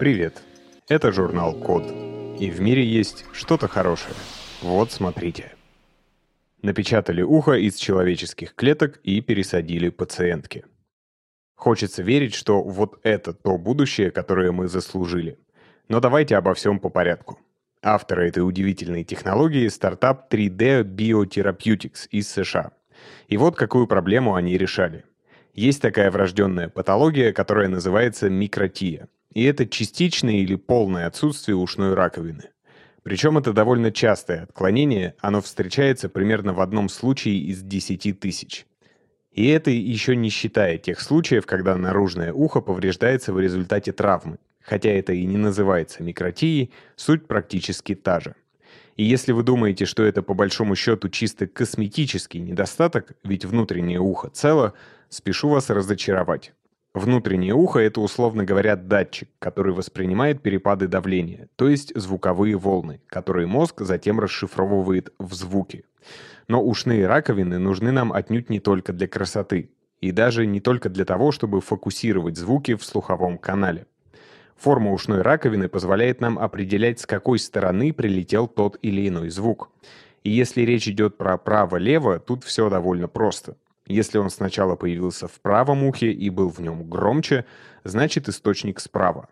Привет! Это журнал Код. И в мире есть что-то хорошее. Вот смотрите. Напечатали ухо из человеческих клеток и пересадили пациентке. Хочется верить, что вот это то будущее, которое мы заслужили. Но давайте обо всем по порядку. Авторы этой удивительной технологии – стартап 3D Biotherapeutics из США. И вот какую проблему они решали. Есть такая врожденная патология, которая называется микротия. И это частичное или полное отсутствие ушной раковины. Причем это довольно частое отклонение, оно встречается примерно в одном случае из 10 тысяч. И это еще не считая тех случаев, когда наружное ухо повреждается в результате травмы, Хотя это и не называется микротией, суть практически та же. И если вы думаете, что это по большому счету чисто косметический недостаток, ведь внутреннее ухо цело, спешу вас разочаровать. Внутреннее ухо — это, условно говоря, датчик, который воспринимает перепады давления, то есть звуковые волны, которые мозг затем расшифровывает в звуки. Но ушные раковины нужны нам отнюдь не только для красоты, и даже не только для того, чтобы фокусировать звуки в слуховом канале. Форма ушной раковины позволяет нам определять, с какой стороны прилетел тот или иной звук. И если речь идет про право-лево, тут все довольно просто. Если он сначала появился в правом ухе и был в нем громче, значит источник справа.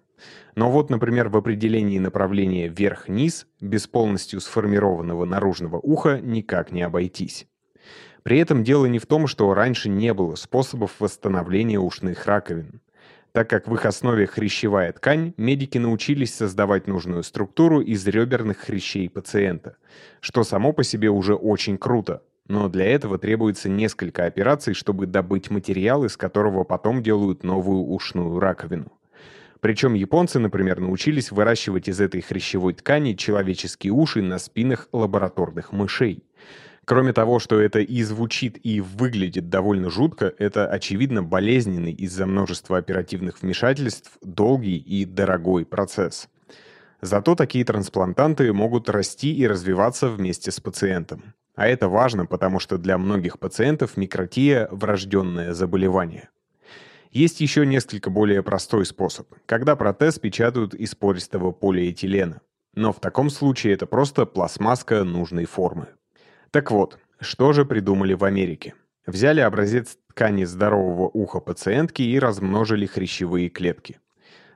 Но вот, например, в определении направления вверх-вниз без полностью сформированного наружного уха никак не обойтись. При этом дело не в том, что раньше не было способов восстановления ушных раковин. Так как в их основе хрящевая ткань, медики научились создавать нужную структуру из реберных хрящей пациента, что само по себе уже очень круто. Но для этого требуется несколько операций, чтобы добыть материал, из которого потом делают новую ушную раковину. Причем японцы, например, научились выращивать из этой хрящевой ткани человеческие уши на спинах лабораторных мышей. Кроме того, что это и звучит, и выглядит довольно жутко, это, очевидно, болезненный из-за множества оперативных вмешательств, долгий и дорогой процесс. Зато такие трансплантанты могут расти и развиваться вместе с пациентом. А это важно, потому что для многих пациентов микротия – врожденное заболевание. Есть еще несколько более простой способ, когда протез печатают из пористого полиэтилена. Но в таком случае это просто пластмасска нужной формы. Так вот, что же придумали в Америке? Взяли образец ткани здорового уха пациентки и размножили хрящевые клетки.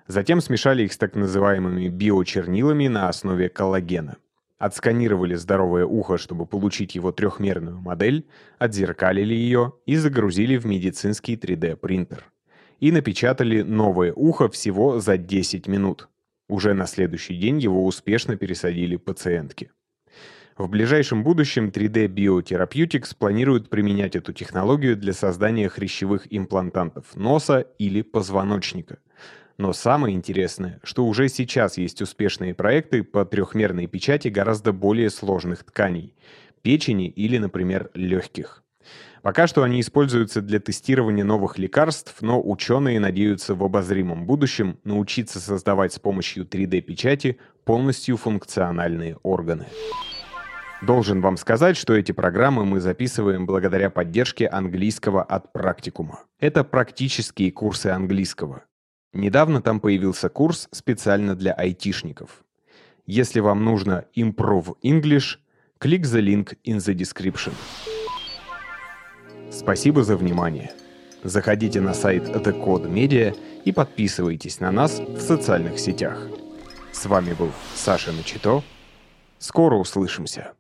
Затем смешали их с так называемыми биочернилами на основе коллагена. Отсканировали здоровое ухо, чтобы получить его трехмерную модель, отзеркалили ее и загрузили в медицинский 3D-принтер. И напечатали новое ухо всего за 10 минут. Уже на следующий день его успешно пересадили пациентке. В ближайшем будущем 3D Biotherapeutics планирует применять эту технологию для создания хрящевых имплантантов носа или позвоночника. Но самое интересное, что уже сейчас есть успешные проекты по трехмерной печати гораздо более сложных тканей – печени или, например, легких. Пока что они используются для тестирования новых лекарств, но ученые надеются в обозримом будущем научиться создавать с помощью 3D-печати полностью функциональные органы. Должен вам сказать, что эти программы мы записываем благодаря поддержке английского от практикума. Это практические курсы английского. Недавно там появился курс специально для айтишников. Если вам нужно Improve English, клик the link in the description. Спасибо за внимание. Заходите на сайт The Code Media и подписывайтесь на нас в социальных сетях. С вами был Саша Начито. Скоро услышимся.